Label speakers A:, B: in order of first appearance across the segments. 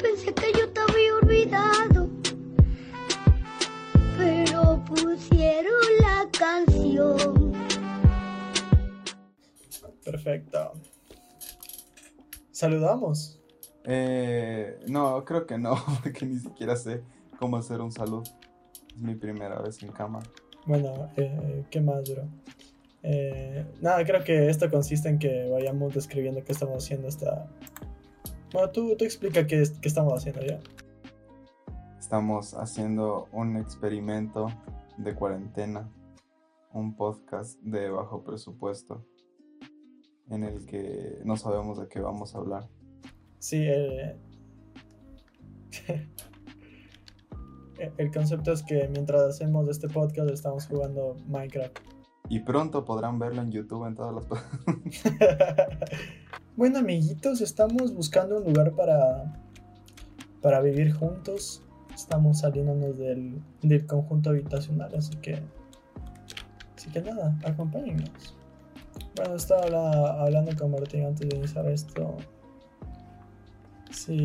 A: pensé que yo te había olvidado. Pero pusieron la canción.
B: Perfecto. ¿Saludamos?
C: Eh, no, creo que no, porque ni siquiera sé cómo hacer un saludo. Es mi primera vez en cama.
B: Bueno, eh, ¿qué más, bro? Eh, nada, creo que esto consiste en que vayamos describiendo qué estamos haciendo hasta... Bueno, tú, tú explica qué, qué estamos haciendo ya.
C: Estamos haciendo un experimento de cuarentena, un podcast de bajo presupuesto, en el que no sabemos de qué vamos a hablar.
B: Sí, eh, el concepto es que mientras hacemos este podcast estamos jugando Minecraft.
C: Y pronto podrán verlo en YouTube en todas las...
B: bueno, amiguitos, estamos buscando un lugar para, para vivir juntos. Estamos saliéndonos del, del conjunto habitacional, así que... Así que nada, acompáñennos. Bueno, estaba habla- hablando con Martín antes de iniciar esto. Si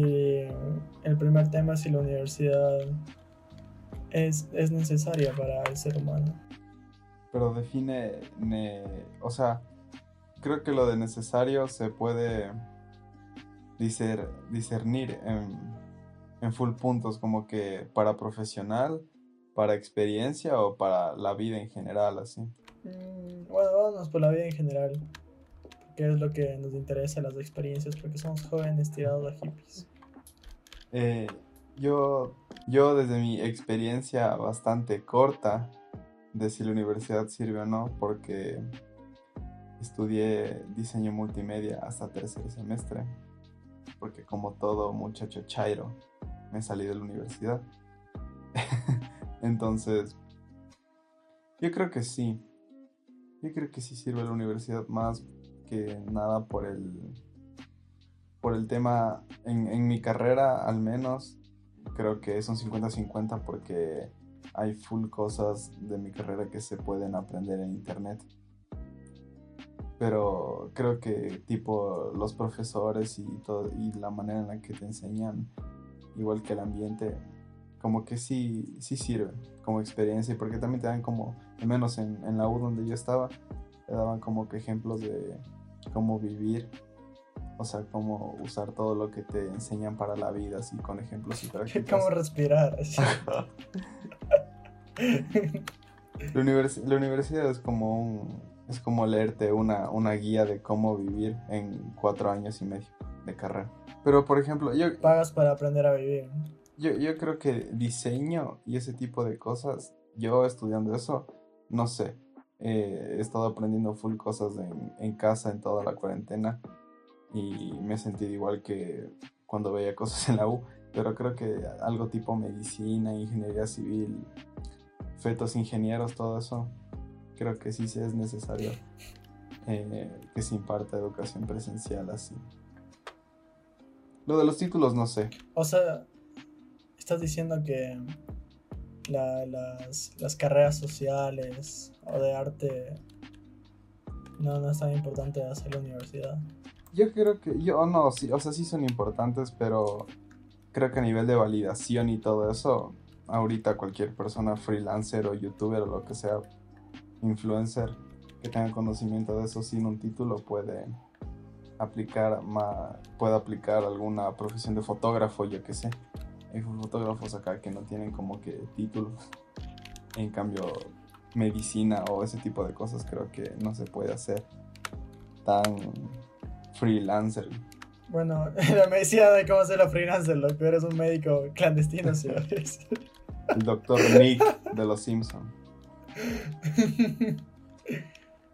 B: el primer tema es si la universidad es, es necesaria para el ser humano.
C: Pero define, ne- o sea, creo que lo de necesario se puede discernir en, en full puntos, como que para profesional, para experiencia o para la vida en general, así.
B: Mm, Bueno, vámonos por la vida en general. Que es lo que nos interesa, las experiencias, porque somos jóvenes tirados a hippies.
C: Eh, yo, yo desde mi experiencia bastante corta de si la universidad sirve o no, porque estudié diseño multimedia hasta tercer semestre, porque como todo muchacho chairo, me salí de la universidad. Entonces, yo creo que sí. Yo creo que sí sirve la universidad más que nada por el por el tema en, mi carrera al menos creo que es un 50-50 porque hay full cosas de mi carrera que se pueden aprender en internet pero creo que tipo los profesores y todo y la manera en la que te enseñan igual que el ambiente como que sí sí sirve como experiencia porque también te dan como al menos en, en la U donde yo estaba te daban como que ejemplos de cómo vivir o sea, cómo usar todo lo que te enseñan para la vida, así con ejemplos y prácticas.
B: ¿Cómo respirar? así.
C: La, univers- la universidad es como un es como leerte una, una guía de cómo vivir en cuatro años y medio de carrera. Pero por ejemplo, yo,
B: Pagas para aprender a vivir.
C: yo, yo creo que diseño y ese tipo de cosas, yo estudiando eso, no sé. eh, he estado aprendiendo full cosas en, en casa en toda la cuarentena y me he sentido igual que cuando veía cosas en la U, pero creo que algo tipo medicina, ingeniería civil, fetos ingenieros, todo eso, creo que sí, es necesario eh, que se imparta educación presencial así. Lo de los títulos no sé.
B: O sea, estás diciendo que la- las, las carreras sociales o de arte no, no es tan importante hacer la universidad.
C: Yo creo que, yo no, sí, o sea, sí son importantes, pero creo que a nivel de validación y todo eso, ahorita cualquier persona freelancer o youtuber o lo que sea, influencer, que tenga conocimiento de eso sin un título puede aplicar ma- puede aplicar alguna profesión de fotógrafo, yo qué sé. Hay fotógrafos acá que no tienen como que títulos. En cambio, medicina o ese tipo de cosas creo que no se puede hacer tan freelancer.
B: Bueno, la medicina de cómo ser la freelancer, loco. Eres un médico clandestino, señores.
C: El doctor Nick de los Simpsons.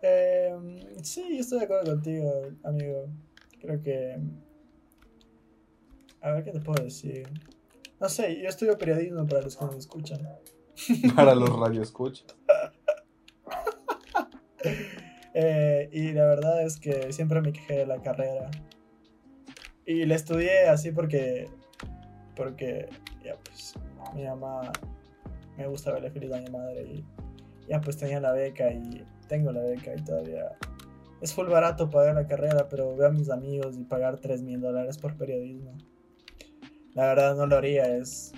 B: Em, sí, estoy de acuerdo contigo, amigo. Creo que. A ver qué te puedo decir. No sé, yo estudio periodismo para los que nos escuchan.
C: Para los radioescuchas.
B: Eh, y la verdad es que siempre me quejé de la carrera. Y la estudié así porque. Porque, ya pues, mi mamá. Me gusta verle feliz a mi madre. Y ya pues tenía la beca y tengo la beca y todavía. Es full barato pagar la carrera, pero veo a mis amigos y pagar 3 mil dólares por periodismo. la verdad no lo haría, es...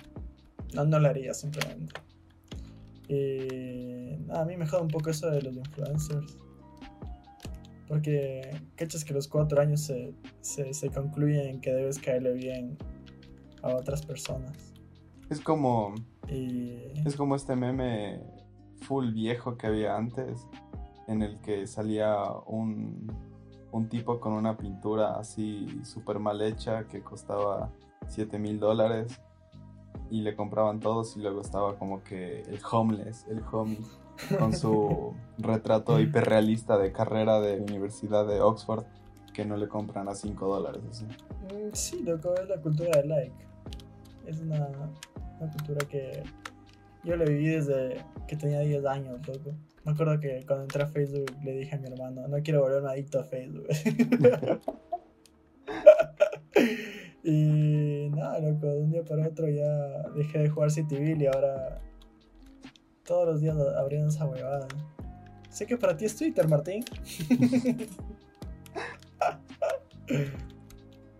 B: No, no lo haría simplemente. Y nada, a mí me joda un poco eso de los influencers. Porque, cachas que los cuatro años se, se, se concluyen en que debes caerle bien a otras personas.
C: Es como.
B: Y.
C: Es como este meme full viejo que había antes. En el que salía un, un tipo con una pintura así súper mal hecha que costaba 7 mil dólares. Y le compraban todos y luego estaba como que el homeless, el homie, con su retrato hiperrealista de carrera de Universidad de Oxford que no le compran a 5 dólares. Así.
B: Mm, Sí, loco, es la cultura del like. Es una, una cultura que yo la viví desde que tenía 10 años, loco. Me acuerdo que cuando entré a Facebook le dije a mi hermano, no quiero volverme adicto a Facebook. y nada, loco, de un día para otro ya dejé de jugar Cityville y ahora todos los días abriendo esa huevada. Sé que para ti es Twitter, Martín.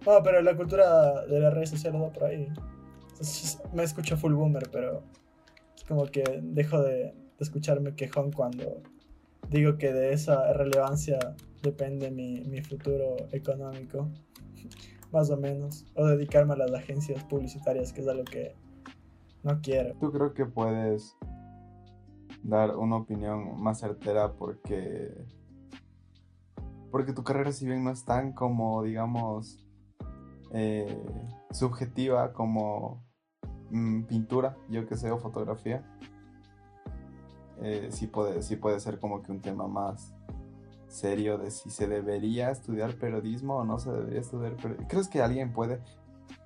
B: No, pero la cultura de las redes sociales va por ahí. Me escucho full boomer, pero como que dejo de, escucharme quejón cuando digo que de esa relevancia depende mi, mi futuro económico, más o menos, o dedicarme a las agencias publicitarias, que es algo que no quiero.
C: ¿Tú creo que puedes dar una opinión más certera porque porque tu carrera si bien no es tan como digamos eh, subjetiva como mm, pintura yo que sé o fotografía eh, sí puede sí puede ser como que un tema más serio de si se debería estudiar periodismo o no se debería estudiar periodismo crees que alguien puede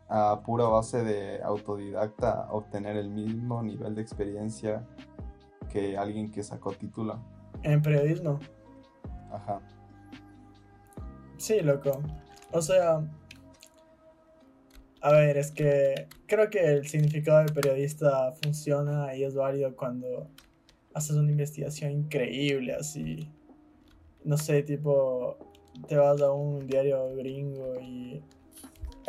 C: a pura base de autodidacta obtener el mismo nivel de experiencia que alguien que sacó título.
B: En periodismo,
C: Ajá.
B: sí, loco. O sea, a ver, es que creo que el significado de periodista funciona y es válido cuando haces una investigación increíble, así. No sé, tipo, te vas a un diario gringo y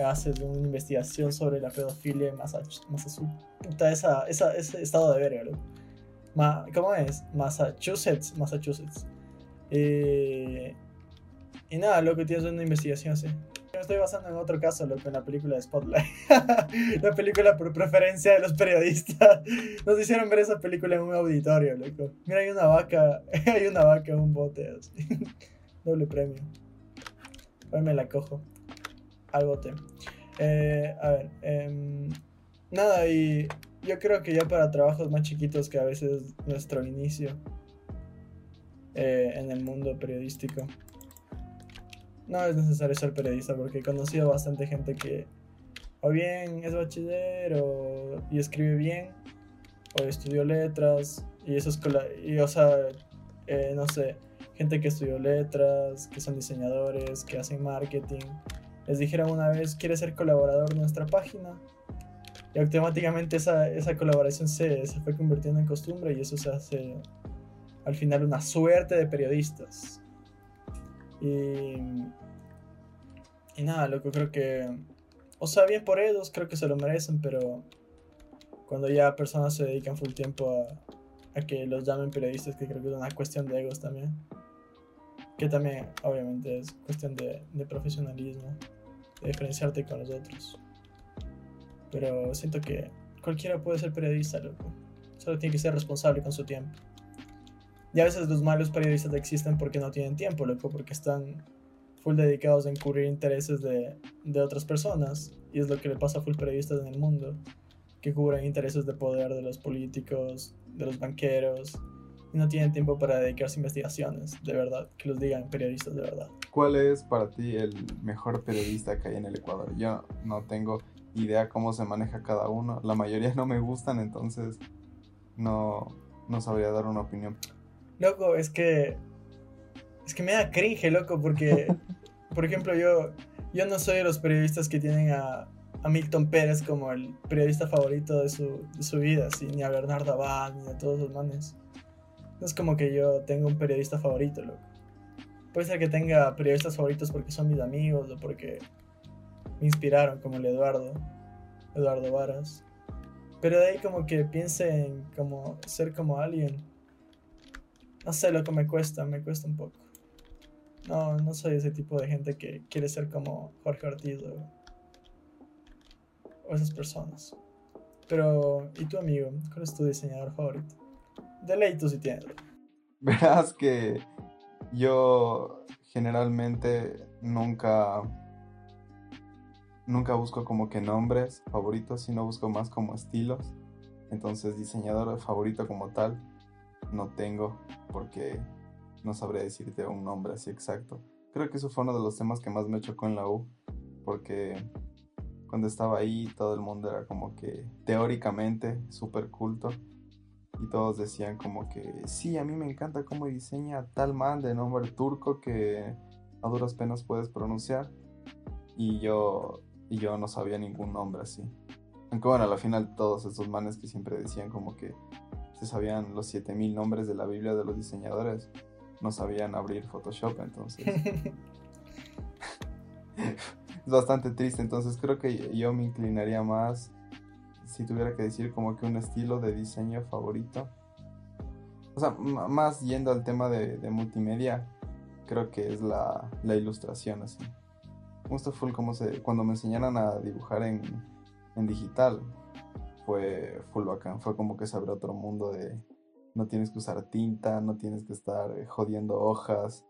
B: haces una investigación sobre la pedofilia en Massachusetts. Puta, esa, esa, ese estado de verga. Ma- ¿Cómo es? Massachusetts, Massachusetts. Eh, y nada, loco, tienes una investigación así. Me estoy basando en otro caso, loco, en la película de Spotlight. la película por preferencia de los periodistas. Nos hicieron ver esa película en un auditorio, loco. Mira, hay una vaca, hay una vaca un bote, así. Doble premio. Hoy me la cojo. Al bote. Eh, a ver, em, nada, y yo creo que ya para trabajos más chiquitos que a veces nuestro inicio eh, en el mundo periodístico. No es necesario ser periodista porque he conocido bastante gente que o bien es bachiller o, y escribe bien o estudió letras y eso es y o sea eh, no sé gente que estudió letras que son diseñadores que hacen marketing les dijeron una vez quieres ser colaborador de nuestra página y automáticamente esa, esa colaboración se, se fue convirtiendo en costumbre y eso se hace al final una suerte de periodistas. Y, y nada, loco, creo que... O sea, bien por ellos, creo que se lo merecen, pero cuando ya personas se dedican full tiempo a, a que los llamen periodistas, que creo que es una cuestión de egos también. Que también, obviamente, es cuestión de, de profesionalismo, de diferenciarte con los otros. Pero siento que cualquiera puede ser periodista, loco. Solo tiene que ser responsable con su tiempo. Y a veces los malos periodistas existen porque no tienen tiempo, loco, porque están full dedicados a encubrir intereses de, de otras personas. Y es lo que le pasa a full periodistas en el mundo, que cubren intereses de poder de los políticos, de los banqueros, y no tienen tiempo para dedicarse a investigaciones, de verdad, que los digan periodistas de verdad.
C: ¿Cuál es para ti el mejor periodista que hay en el Ecuador? Yo no tengo idea cómo se maneja cada uno. La mayoría no me gustan, entonces no, no sabría dar una opinión.
B: Loco, es que. Es que me da cringe, loco, porque. por ejemplo, yo. Yo no soy de los periodistas que tienen a, a Milton Pérez como el periodista favorito de su, de su vida, ni a Bernardo Abad, ni a todos los manes. No es como que yo tenga un periodista favorito, loco. Puede ser que tenga periodistas favoritos porque son mis amigos o porque me inspiraron, como el Eduardo. Eduardo Varas. Pero de ahí como que piense en como ser como alguien. No sé lo que me cuesta, me cuesta un poco. No, no soy ese tipo de gente que quiere ser como Jorge Ortiz o, o esas personas. Pero, ¿y tu amigo? ¿Cuál es tu diseñador favorito? De ley tú sí tienes.
C: Verás que yo generalmente nunca nunca busco como que nombres favoritos, sino busco más como estilos. Entonces, diseñador favorito como tal no tengo porque no sabré decirte un nombre así exacto. Creo que eso fue uno de los temas que más me chocó en la U, porque cuando estaba ahí todo el mundo era como que teóricamente súper culto y todos decían como que sí, a mí me encanta cómo diseña tal man de nombre turco que a duras penas puedes pronunciar y yo y yo no sabía ningún nombre así. Aunque bueno, al final todos esos manes que siempre decían como que se sabían los 7000 nombres de la Biblia de los diseñadores, no sabían abrir Photoshop, entonces es bastante triste, entonces creo que yo me inclinaría más si tuviera que decir como que un estilo de diseño favorito. O sea, más yendo al tema de, multimedia, creo que es la, ilustración así. Me gusta full como se, cuando me enseñaron a dibujar en digital, fue full bacán. Fue como que se abrió otro mundo de no tienes que usar tinta, no tienes que estar eh, jodiendo hojas.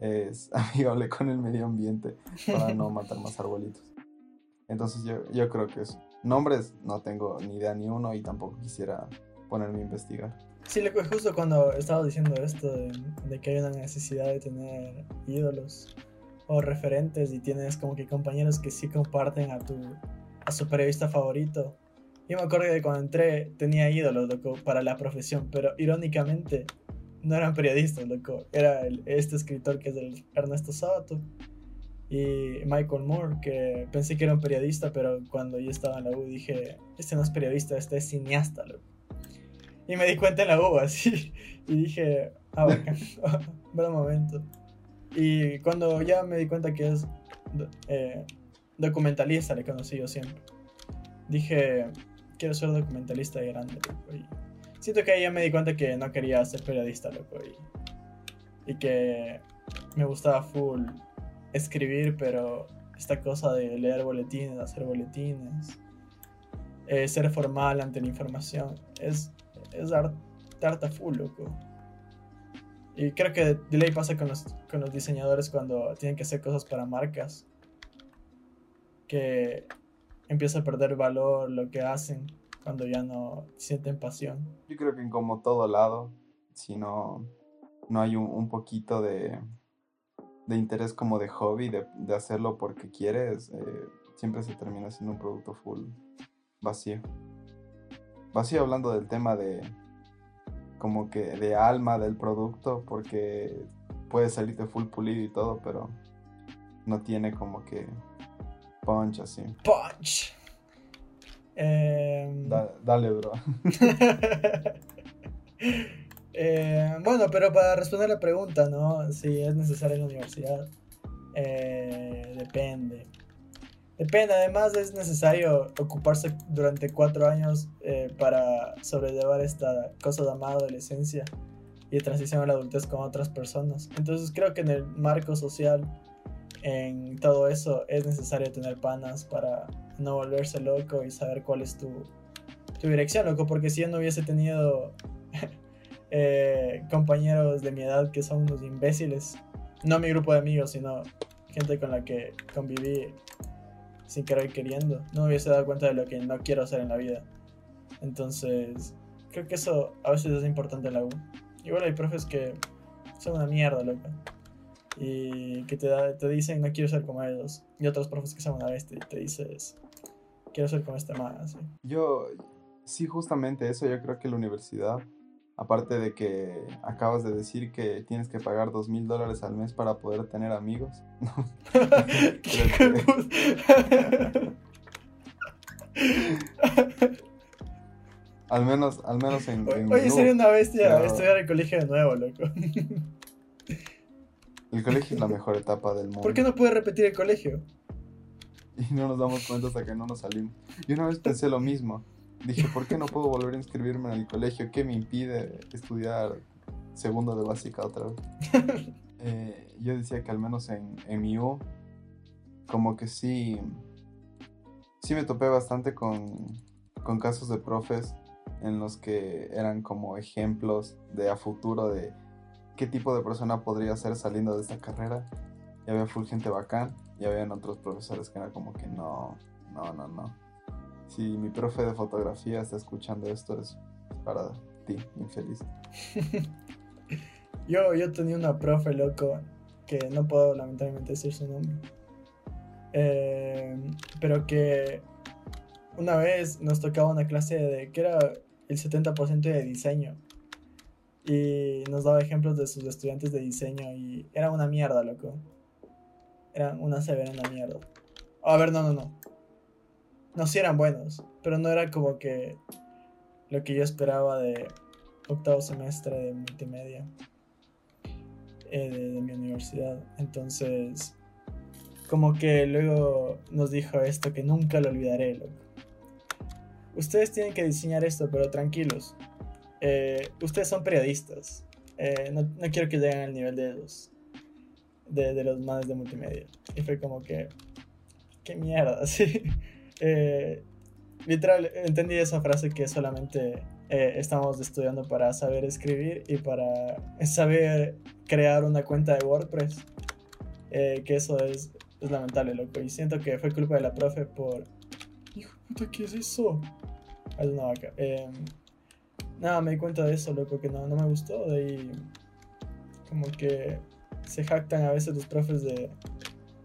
C: Es amigable con el medio ambiente para no matar más arbolitos. Entonces yo, yo creo que eso. Nombres no tengo ni idea ni uno y tampoco quisiera ponerme a investigar.
B: Sí, justo cuando estaba diciendo esto de, de, que hay una necesidad de tener ídolos o referentes y tienes como que compañeros que sí comparten a tu a su periodista favorito. Yo me acuerdo que cuando entré tenía ídolos, loco, para la profesión, pero irónicamente no eran periodistas, loco. Era el, este escritor que es el Ernesto Sábato y Michael Moore, que pensé que era un periodista, pero cuando yo estaba en la U dije, este no es periodista, este es cineasta, loco. Y me di cuenta en la U, así, y dije, ah, bacán, buen momento. Y cuando ya me di cuenta que es eh, documentalista, le conocí yo siempre. Dije, quiero ser documentalista de grande, loco. Y siento que ahí ya me di cuenta que no quería ser periodista, loco. Y, y que me gustaba full escribir, pero esta cosa de leer boletines, hacer boletines, eh, ser formal ante la información, es, es dar, full, loco. Y creo que de ley pasa con los, con los diseñadores cuando tienen que hacer cosas para marcas. Que empieza a perder valor lo que hacen cuando ya no sienten pasión.
C: Yo creo que como todo lado, si no, no hay un poquito de, de interés como de hobby, de, de hacerlo porque quieres, eh, siempre se termina siendo un producto full vacío. Vacío hablando del tema de como que de alma del producto, porque puede salirte full pulido y todo, pero no tiene como que punch así.
B: Punch.
C: Em, dale, bro.
B: Eh, bueno, pero para responder la pregunta, ¿no? Si es necesaria en la universidad. Eh, depende. Depende, además es necesario ocuparse durante cuatro años eh, para sobrellevar esta cosa llamada adolescencia y transición a la adultez con otras personas. Entonces creo que en el marco social, en todo eso, es necesario tener panas para no volverse loco y saber cuál es tu, tu dirección, loco, porque si yo no hubiese tenido eh, compañeros de mi edad que son unos imbéciles. No mi grupo de amigos, sino gente con la que conviví sin querer queriendo. No me hubiese dado cuenta de lo que no quiero hacer en la vida. Entonces, creo que eso a veces es importante en la U. Igual hay profes que son una mierda, loca. Y que te, te dicen, no quiero ser como ellos. Y otros profes que son una bestia y te dices, quiero ser como este man.
C: Yo, sí, justamente eso, yo creo que la universidad Aparte de que acabas de decir que tienes que pagar dos mil dólares al mes para poder tener amigos. al menos, al menos en.
B: Oye, sería una bestia estudiar el colegio de nuevo, loco.
C: El colegio es la mejor etapa del mundo.
B: ¿Por qué no puedes repetir el colegio?
C: y no nos damos cuenta hasta que no nos salimos. Y una vez pensé lo mismo. Dije, ¿por qué no puedo volver a inscribirme en el colegio? ¿Qué me impide estudiar segundo de básica otra vez? Eh, yo decía que al menos en, en mi U, como que sí, sí me topé bastante con, con casos de profes en los que eran como ejemplos de a futuro de qué tipo de persona podría ser saliendo de esta carrera. Y había full gente bacán y habían otros profesores que era como que no, no, no, no. Si mi profe de fotografía está escuchando esto es para ti, infeliz.
B: yo, yo tenía una profe loco que no puedo lamentablemente decir su nombre. Eh, pero que una vez nos tocaba una clase de que era el 70% de diseño y nos daba ejemplos de sus estudiantes de diseño y era una mierda, loco. Era una severa mierda. a ver, no, no, no. No, sí eran buenos, pero no era como que lo que yo esperaba de octavo semestre de multimedia eh, de, mi universidad. Entonces, como que luego nos dijo esto que nunca lo olvidaré, loco. Ustedes tienen que diseñar esto, pero tranquilos. Eh, ustedes son periodistas. Eh, no, quiero que lleguen al nivel de los, de, los manes de multimedia. Y fue como que, qué mierda, sí. Eh, literal, entendí esa frase que solamente estamos estudiando para saber escribir y para saber crear una cuenta de WordPress. que eso es, lamentable, loco. Y siento que fue culpa de la profe por... Hijo puta, ¿qué es eso? Es una vaca. Nada, me di cuenta de eso, loco, que no, no me gustó. De ahí, como que se jactan a veces los profes de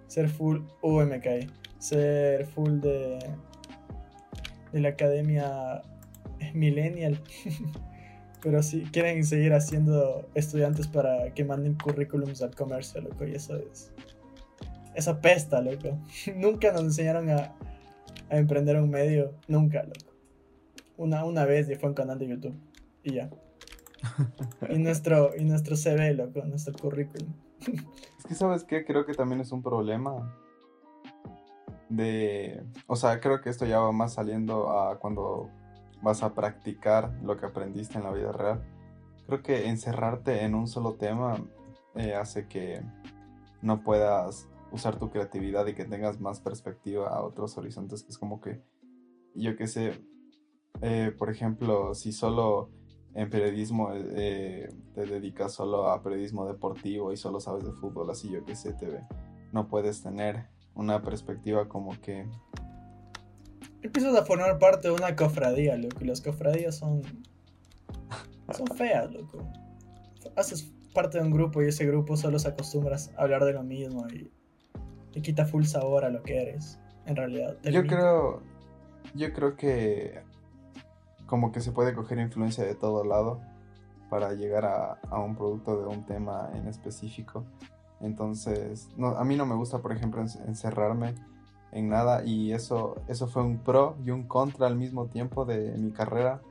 B: ser full. Caí. Ser full de. de la academia millennial. Pero sí, quieren seguir haciendo estudiantes para que manden currículums al comercio, loco, y eso es. Eso pesta, loco. Nunca nos enseñaron a, a emprender un medio. Nunca, loco una, una vez y fue un canal de YouTube. Y ya. y nuestro, y nuestro CV, loco, nuestro currículum.
C: es que, ¿sabes qué? Creo que también es un problema. De. O sea, creo que esto ya va más saliendo a cuando vas a practicar lo que aprendiste en la vida real. Creo que encerrarte en un solo tema eh, hace que no puedas usar tu creatividad y que tengas más perspectiva a otros horizontes, que es como que, yo qué sé, eh, por ejemplo, si solo en periodismo eh, te dedicas solo a periodismo deportivo y solo sabes de fútbol, así yo que sé, te ve, no puedes tener una perspectiva como que...
B: Empiezas a formar parte de una cofradía, loco, y las cofradías son... son feas, loco. Haces parte de un grupo y ese grupo solo se acostumbras a hablar de lo mismo y, y quita full sabor a lo que eres, en realidad.
C: Yo creo, yo creo que como que se puede coger influencia de todo lado para llegar a, un producto de un tema en específico. Entonces, a mí no me gusta, por ejemplo, encerrarme en nada y eso, eso fue un pro y un contra al mismo tiempo de mi carrera,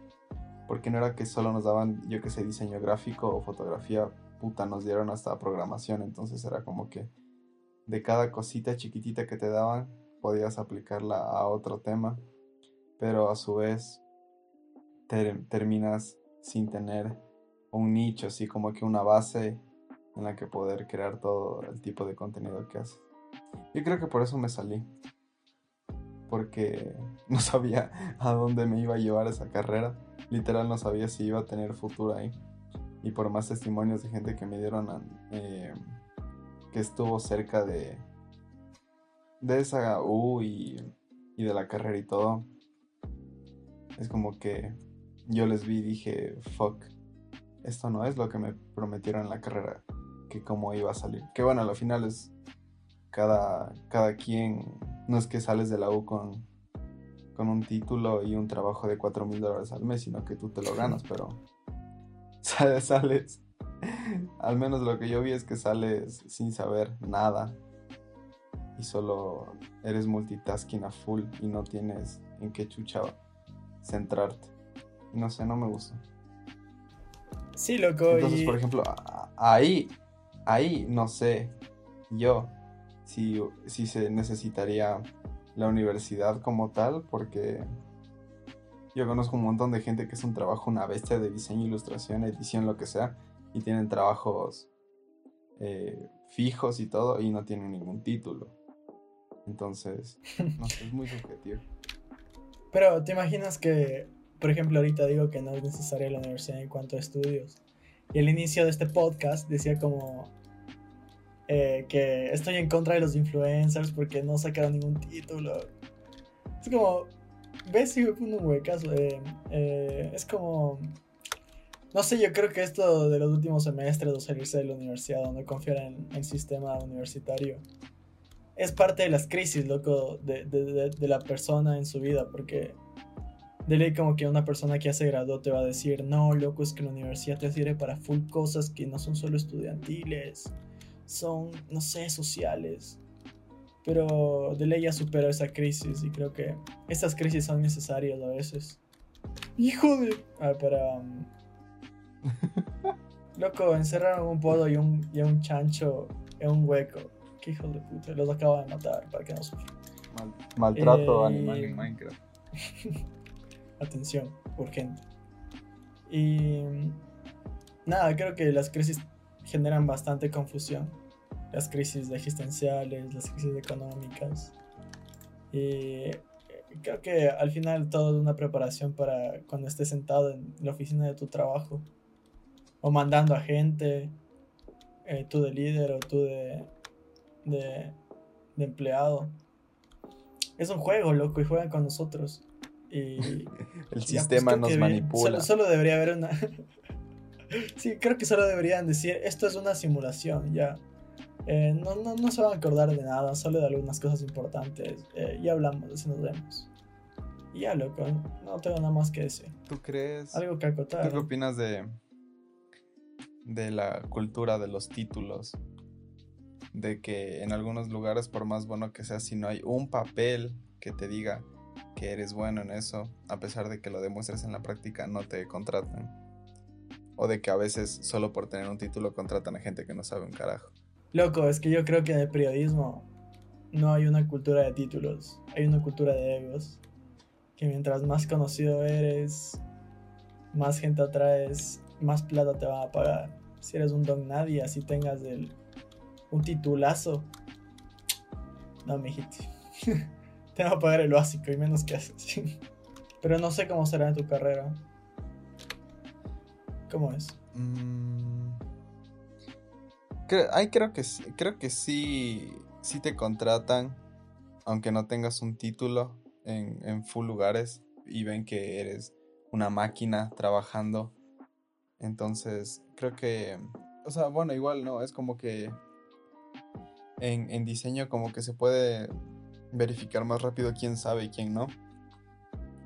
C: porque no era que solo nos daban, yo que sé, diseño gráfico o fotografía, puta, nos dieron hasta programación, entonces era como que de cada cosita chiquitita que te daban podías aplicarla a otro tema, pero a su vez terminas sin tener un nicho, así como que una base en la que poder crear todo el tipo de contenido que haces. Yo creo que por eso me salí. Porque no sabía a dónde me iba a llevar esa carrera. Literal no sabía si iba a tener futuro ahí. Y por más testimonios de gente que me dieron eh, que estuvo cerca de, de esa U y, y de la carrera y todo. Es como que yo les vi y dije, fuck, esto no es lo que me prometieron en la carrera, que cómo iba a salir. Que bueno, al final es cada, cada quien, no es que sales de la U con, con un título y un trabajo de 4 mil dólares al mes, sino que tú te lo ganas, pero sales, sales. Al menos lo que yo vi es que sales sin saber nada y solo eres multitasking a full y no tienes en qué chucha centrarte. No sé, no me gusta.
B: Sí, loco.
C: Entonces, por ejemplo, ahí, ahí, no sé, yo, si, si se necesitaría la universidad como tal, porque yo conozco un montón de gente que es un trabajo, una bestia de diseño, ilustración, edición, lo que sea, y tienen trabajos eh, fijos y todo, y no tienen ningún título. Entonces, no sé, es muy subjetivo.
B: Pero te imaginas que, por ejemplo, ahorita digo que no es necesaria la universidad en cuanto a estudios. Y al inicio de este podcast decía como eh, que estoy en contra de los influencers porque no sacaron ningún título. Es como, ves si me un huecazo. Eh, eh, es como, no sé, yo creo que esto de los últimos semestres o salirse de la universidad, donde confiar en el sistema universitario, es parte de las crisis, loco, de, de, de, la persona en su vida, porque de ley como que una persona que ya se graduó te va a decir, no, loco, es que la universidad te sirve para full cosas que no son solo estudiantiles, son, no sé, sociales. Pero de ley ya superó esa crisis y creo que estas crisis son necesarias a veces. Hijo de... Ah, para... Um, loco, encerraron un podo y un, y un chancho en un hueco qué hijos de puta, los acaba de matar para que no sufran.
C: maltrato eh, animal en Minecraft.
B: Atención, urgente. Y nada, creo que las crisis generan bastante confusión. Las crisis existenciales, las crisis económicas. Y creo que al final todo es una preparación para cuando estés sentado en la oficina de tu trabajo. O mandando a gente, eh, tú de líder o tú de de, empleado. Es un juego, loco, y juegan con nosotros. Y,
C: el pues, sistema nos manipula.
B: Solo, debería haber una. sí, creo que solo deberían decir: esto es una simulación, ya. Eh, no, no, se van a acordar de nada, solo de algunas cosas importantes. Eh, ya hablamos, así nos vemos. Y ya, loco, no tengo nada más que decir.
C: ¿Tú crees?
B: Algo que acotar.
C: ¿Tú qué opinas de, de la cultura de los títulos? de que en algunos lugares, por más bueno que sea, si no hay un papel que te diga que eres bueno en eso, a pesar de que lo demuestres en la práctica, no te contratan. O de que a veces solo por tener un título contratan a gente que no sabe un carajo.
B: Loco, es que yo creo que en el periodismo no hay una cultura de títulos, hay una cultura de egos. Que mientras más conocido eres, más gente atraes, más plata te van a pagar. Si eres un don nadie, así tengas el un titulazo. No, mijito. Te va a pagar el básico y menos que haces. Pero no sé cómo será en tu carrera. ¿Cómo es?
C: Mm. ahí creo que sí, creo que sí, sí te contratan, aunque no tengas un título en, en full lugares y ven que eres una máquina trabajando. Entonces, creo que, o sea, bueno, igual no, es como que en, diseño como que se puede verificar más rápido quién sabe y quién no.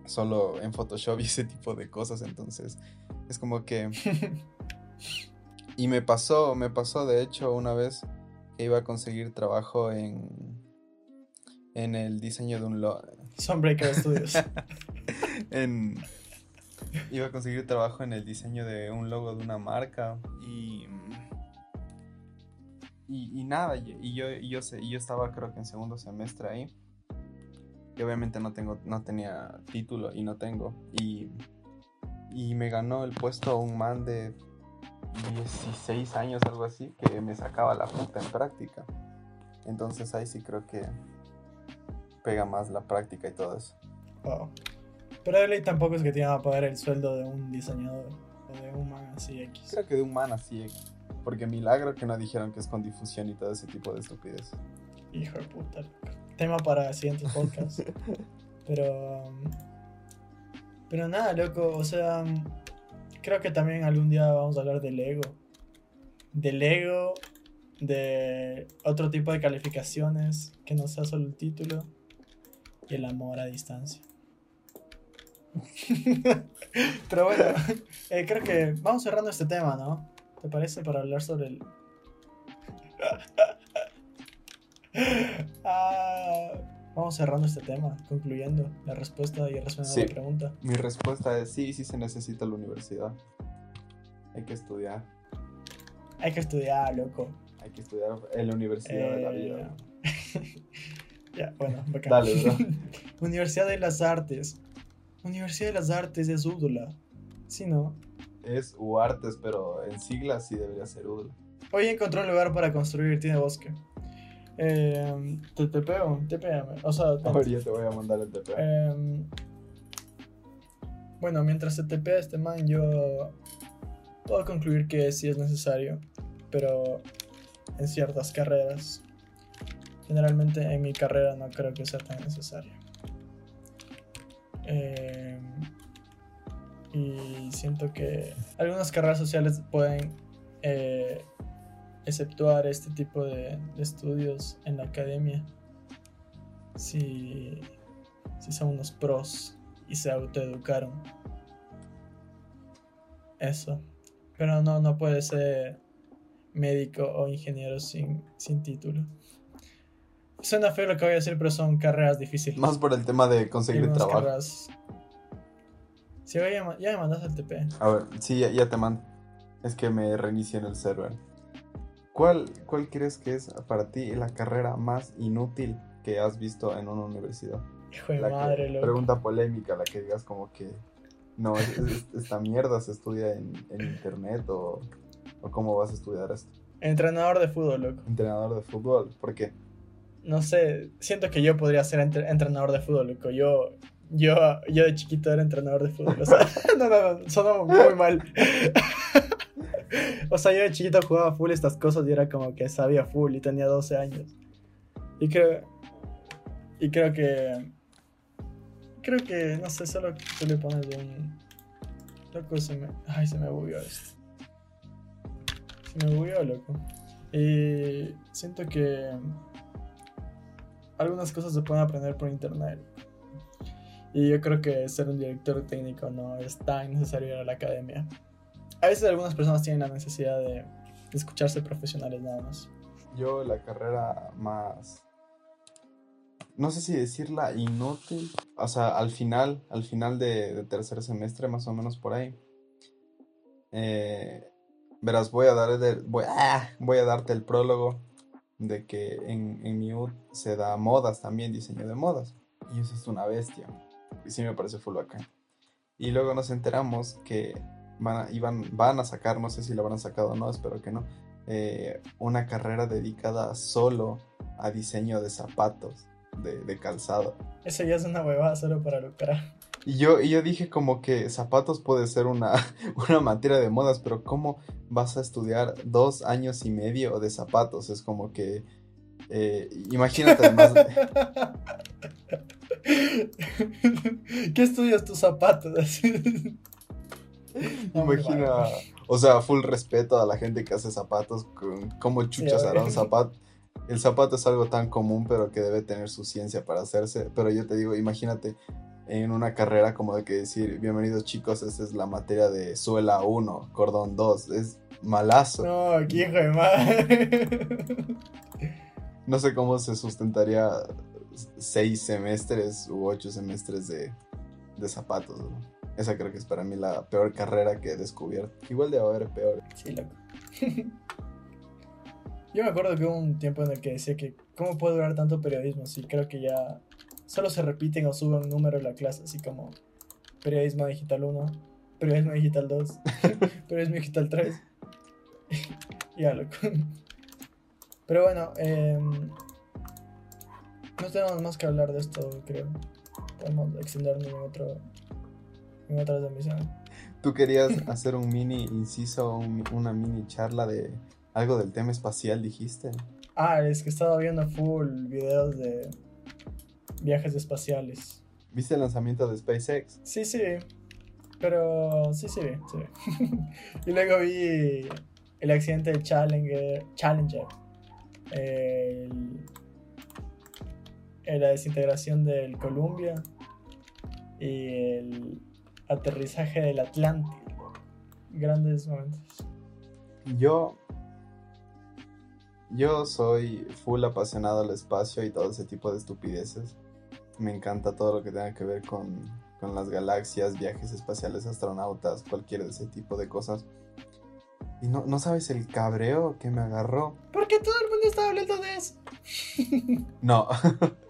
C: Solo en Photoshop y ese tipo de cosas. Entonces es como que... y me pasó, me pasó de hecho una vez que iba a conseguir trabajo en... En el diseño de un logo.
B: Sunbreaker Studios.
C: en, iba a conseguir trabajo en el diseño de un logo de una marca y y, nada, y, yo, y yo, sé, yo estaba creo que en segundo semestre ahí. Y obviamente no, tengo, no tenía título y no tengo. Y, y me ganó el puesto un man de 16 años, algo así, que me sacaba la puta en práctica. Entonces ahí sí creo que pega más la práctica y todo eso.
B: Wow. Pero él tampoco es que te a pagar el sueldo de un diseñador o de un man así X.
C: Creo que de un man así X. Porque milagro que no dijeron que es con difusión y todo ese tipo de estupidez.
B: Hijo de puta. Tema para siguientes podcasts. pero. Um, pero nada, loco. O sea. Um, creo que también algún día vamos a hablar del ego. Del ego. De otro tipo de calificaciones. Que no sea solo el título. Y el amor a distancia. Pero bueno, eh, creo que vamos cerrando este tema, ¿no? ¿Te parece? Para hablar sobre el. Ah, vamos cerrando este tema, concluyendo la respuesta y respondiendo a la pregunta.
C: Mi respuesta es sí, sí se necesita la universidad. Hay que estudiar.
B: Hay que estudiar, loco.
C: Hay que estudiar en la universidad de la vida.
B: Eh, Ya, bueno, bacán.
C: Dale, bro.
B: Universidad de las Artes. Universidad de las Artes es Údula. Sí, ¿no?
C: Es UARTES, pero en siglas sí debería ser UDLA.
B: Hoy encontré un lugar para construir, tiene bosque. Eh, te tepeo, tepeame. O sea, te-
C: Ahora ya te voy a mandar el TP.
B: eh, bueno, mientras se tepea este man, yo puedo concluir que sí es necesario, pero en ciertas carreras. Generalmente en mi carrera no creo que sea tan necesario. Eh, y siento que algunas carreras sociales pueden eh, exceptuar este tipo de, de estudios en la academia si, si son unos pros y se autoeducaron. Eso. Pero no, no puede ser médico o ingeniero sin, sin título. Suena feo lo que voy a decir, pero son carreras difíciles.
C: Más por el tema de conseguir trabajo.
B: carreras- Sí, ya me mandaste el TP.
C: A ver, sí, ya, ya te mando. Es que me reinicié en el server. ¿Cuál, ¿Cuál crees que es para ti la carrera más inútil que has visto en una universidad?
B: Hijo de
C: La
B: madre, loco.
C: pregunta polémica, la que digas como que no, es- es- esta mierda se estudia en, en internet o, o cómo vas a estudiar esto.
B: Entrenador de fútbol, loco.
C: Entrenador de fútbol, ¿por qué?
B: No sé, siento que yo podría ser entre- entrenador de fútbol, loco. Yo, yo, yo de chiquito era entrenador de fútbol. O sea, no, no, no, sonó muy mal. o sea, yo de chiquito jugaba full estas cosas y era como que sabía full y tenía 12 años. Y creo, y creo que, creo que, no sé, solo tú le pones un... Loco, se me... Ay, se me bugueó esto. Se me bugueó, loco. Y siento que algunas cosas se pueden aprender por internet. Y yo creo que ser un director técnico no es tan necesario ir a la academia. A veces algunas personas tienen la necesidad de, escucharse profesionales nada más.
C: Yo la carrera más... No sé si decirla inútil. O sea, al final, al final de, tercer semestre, más o menos por ahí. Eh, verás, voy a, dar ah, voy a darte el prólogo de que en, en mi UD se da modas también, diseño de modas. Y eso es una bestia. Y sí me parece full bacán. Y luego nos enteramos que van a, iban, van a sacar, no sé si lo habrán sacado o no, espero que no, eh, una carrera dedicada solo a diseño de zapatos, de, de calzado.
B: Eso ya es una huevada solo para lucrar.
C: Y yo, y yo dije como que zapatos puede ser una, una materia de modas, pero ¿cómo vas a estudiar dos años y medio de zapatos? Es como que, eh, imagínate además,
B: ¿Qué estudias tus zapatos?
C: Imagina, o sea, full respeto a la gente que hace zapatos, cómo chuchas
B: Sí,
C: hará un zapato. El zapato es algo tan común, pero que debe tener su ciencia para hacerse. Pero yo te digo, imagínate en una carrera como de que decir, bienvenidos chicos, esta es la materia de suela 1, cordón 2, es malazo.
B: No, qué hijo de madre.
C: No sé cómo se sustentaría seis semestres u ocho semestres de, de zapatos. Esa creo que es para mí la peor carrera que he descubierto. Igual debe haber peor.
B: Sí, loco. Yo me acuerdo que hubo un tiempo en el que decía que cómo puede durar tanto periodismo si creo que ya solo se repiten o suben un número en la clase, así como periodismo digital 1, periodismo digital 2, periodismo digital 3. ya, loco. Pero bueno, em, no tenemos más que hablar de esto, creo. Podemos extendernos en, otro, en otras emisiones.
C: Tú querías hacer un mini inciso, un- una mini charla de algo del tema espacial, dijiste.
B: Ah, es que estaba viendo full videos de viajes espaciales.
C: ¿Viste el lanzamiento de SpaceX?
B: Sí, sí. Pero sí, sí, sí. y luego vi el accidente del Challenger. Challenger. El- la desintegración del Columbia. Y el aterrizaje del Atlántico. Grandes momentos.
C: Yo. Yo soy full apasionado al espacio y todo ese tipo de estupideces. Me encanta todo lo que tenga que ver con, con las galaxias, viajes espaciales, astronautas, cualquier de ese tipo de cosas. Y no, no sabes el cabreo que me agarró.
B: ¿Por qué todo el mundo está hablando de eso?
C: No.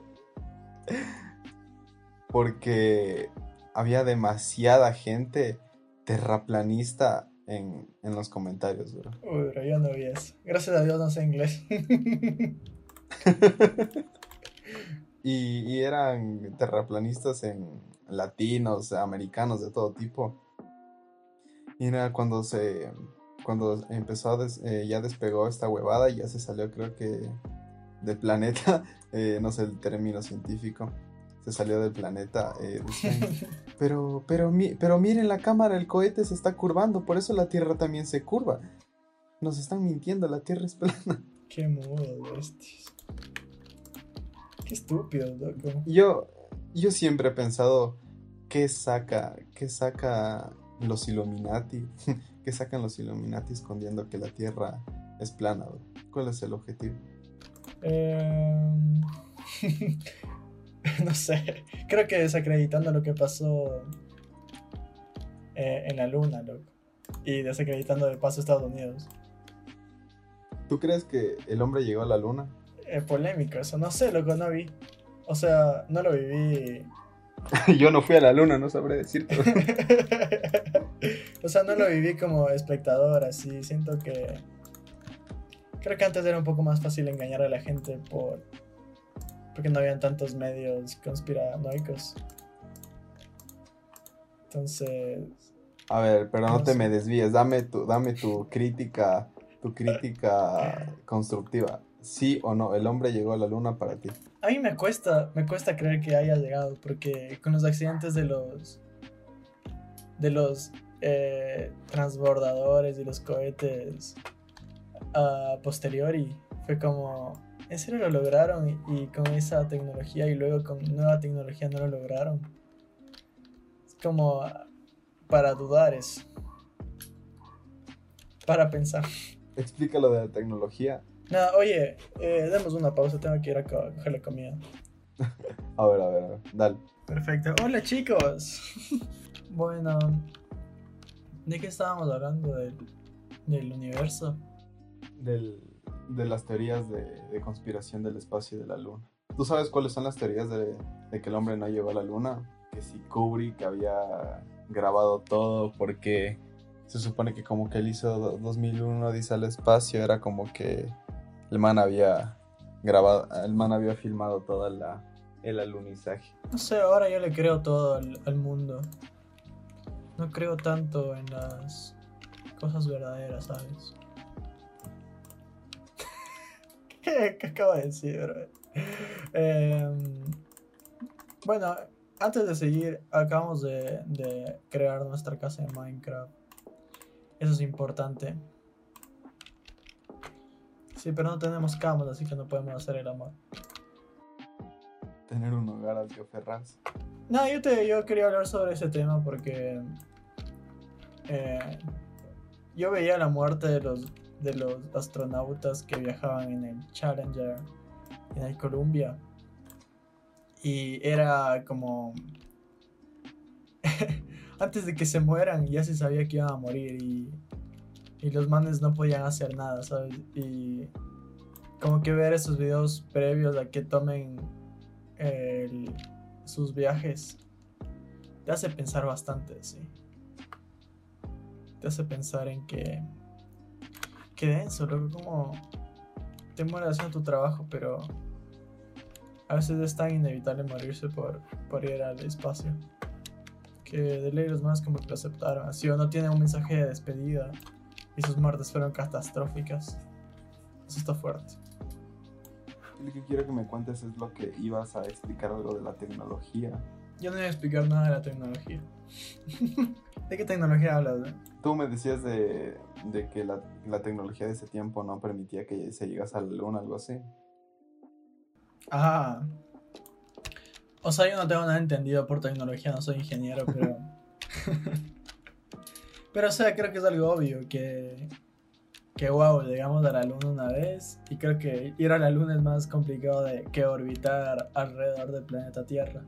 C: porque había demasiada gente terraplanista en, en los comentarios, bro.
B: Uy, pero yo no vi eso. Gracias a Dios no sé inglés.
C: Y, y eran terraplanistas en latinos, americanos, de todo tipo. Y era cuando se. Cuando empezó a des- eh, ya despegó esta huevada y ya se salió, creo que. Del planeta. eh, no sé el término científico. Se salió del planeta. eh, pero, pero, pero miren la cámara, el cohete se está curvando, por eso la Tierra también se curva. Nos están mintiendo, la Tierra es plana.
B: Qué mudo, bestias. Qué estúpido, loco.
C: Yo, yo siempre he pensado qué saca, qué saca los Illuminati, qué sacan los Illuminati escondiendo que la Tierra es plana. bro? ¿Cuál es el objetivo?
B: Em, no sé. Creo que desacreditando lo que pasó eh, en la luna, loco. Y desacreditando de paso a Estados Unidos.
C: ¿Tú crees que el hombre llegó a la Luna?
B: Es polémico eso. No sé, loco, no vi. O sea, no lo viví.
C: yo no fui a la Luna, no sabré decirte.
B: o sea, no lo viví como espectador, así. Siento que. Creo que antes era un poco más fácil engañar a la gente por. Porque no habían tantos medios conspiranoicos. Entonces.
C: A ver, pero no
B: No
C: te
B: sé.
C: me desvíes, dame tu, dame tu crítica, tu crítica constructiva. ¿Sí o no? ¿El hombre llegó a la Luna para ti?
B: A mí me cuesta, me cuesta creer que haya llegado, porque con los accidentes de los. de los eh, transbordadores y los cohetes a posteriori, fue como. ¿En serio lo lograron? Y, y con esa tecnología y luego con nueva tecnología no lo lograron. Es como para dudar eso. Para pensar.
C: Explica lo de la tecnología.
B: Nada, oye, eh, demos una pausa, tengo que ir a co- coger la comida.
C: A ver, a ver, a ver, dale.
B: Perfecto. Hola chicos. bueno, ¿de qué estábamos hablando? Del, del universo.
C: Del- de las teorías de, conspiración del espacio y de la luna. ¿Tú sabes cuáles son las teorías de, que el hombre no llegó a la luna? Que si Kubrick había grabado todo porque se supone que como que él hizo do- 2001 dice al espacio, era como que el man había grabado, el man había filmado toda el alunizaje.
B: No sé, ahora yo le creo todo al mundo. No creo tanto en las cosas verdaderas, ¿sabes? ¿Qué, qué acabo de decir, bro? Em, bueno, antes de seguir, acabamos de, de crear nuestra casa en Minecraft. Eso es importante. Sí, pero no tenemos camas, así que no podemos hacer el amor.
C: Tener un hogar al que aferrarse.
B: No, yo, te, yo quería hablar sobre ese tema porque eh, yo veía la muerte de los, de los astronautas que viajaban en el Challenger, en el Columbia. Y era como... Antes de que se mueran ya se sabía que iban a morir y, y los manes no podían hacer nada, ¿sabes? Y como que ver esos videos previos a que tomen sus viajes te hace pensar bastante, sí. Te hace pensar en que. Que denso, loco, como. Te mueres haciendo tu trabajo, pero. A veces es tan inevitable morirse por, por ir al espacio. Que de ley los más como que lo aceptaron. Así o no tienen un mensaje de despedida. Y sus muertes fueron catastróficas. Eso está fuerte.
C: Lo que quiero que me cuentes es lo que ibas a explicar algo de la tecnología.
B: Yo no voy a explicar nada de la tecnología. ¿De qué tecnología hablas? eh?
C: Tú me decías de, de que la, la tecnología de ese tiempo no permitía que se llegase a la luna, algo así.
B: Ah. O sea, yo no tengo nada entendido por tecnología, no soy ingeniero, pero. pero, o sea, creo que es algo obvio que. Que wow, llegamos a la luna una vez. Y creo que ir a la luna es más complicado de que orbitar alrededor del planeta Tierra.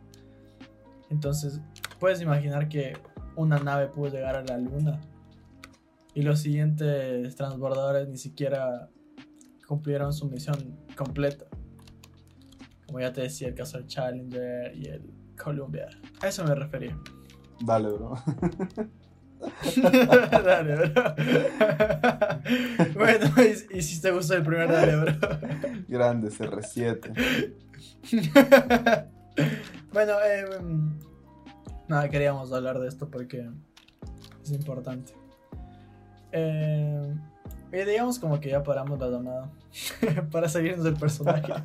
B: Entonces, puedes imaginar que una nave pudo llegar a la luna. Y los siguientes transbordadores ni siquiera cumplieron su misión completa como ya te decía, el caso del Challenger y el Colombia. A eso me refería.
C: Dale, bro.
B: dale, bro. bueno, y, y si te gustó el primer dale, bro.
C: Grande, CR7.
B: bueno, eh, nada, queríamos hablar de esto porque es importante. Eh, y digamos como que ya paramos la llamada para salirnos del personaje.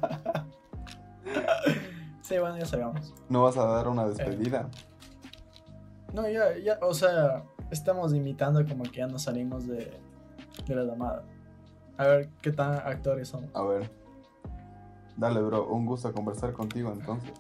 B: sí, bueno, ya salgamos.
C: ¿No vas a dar una despedida?
B: No, ya, ya, o sea, estamos imitando como que ya nos salimos de, de la llamada. A ver qué tan actores somos.
C: A ver. Dale, bro, un gusto conversar contigo entonces.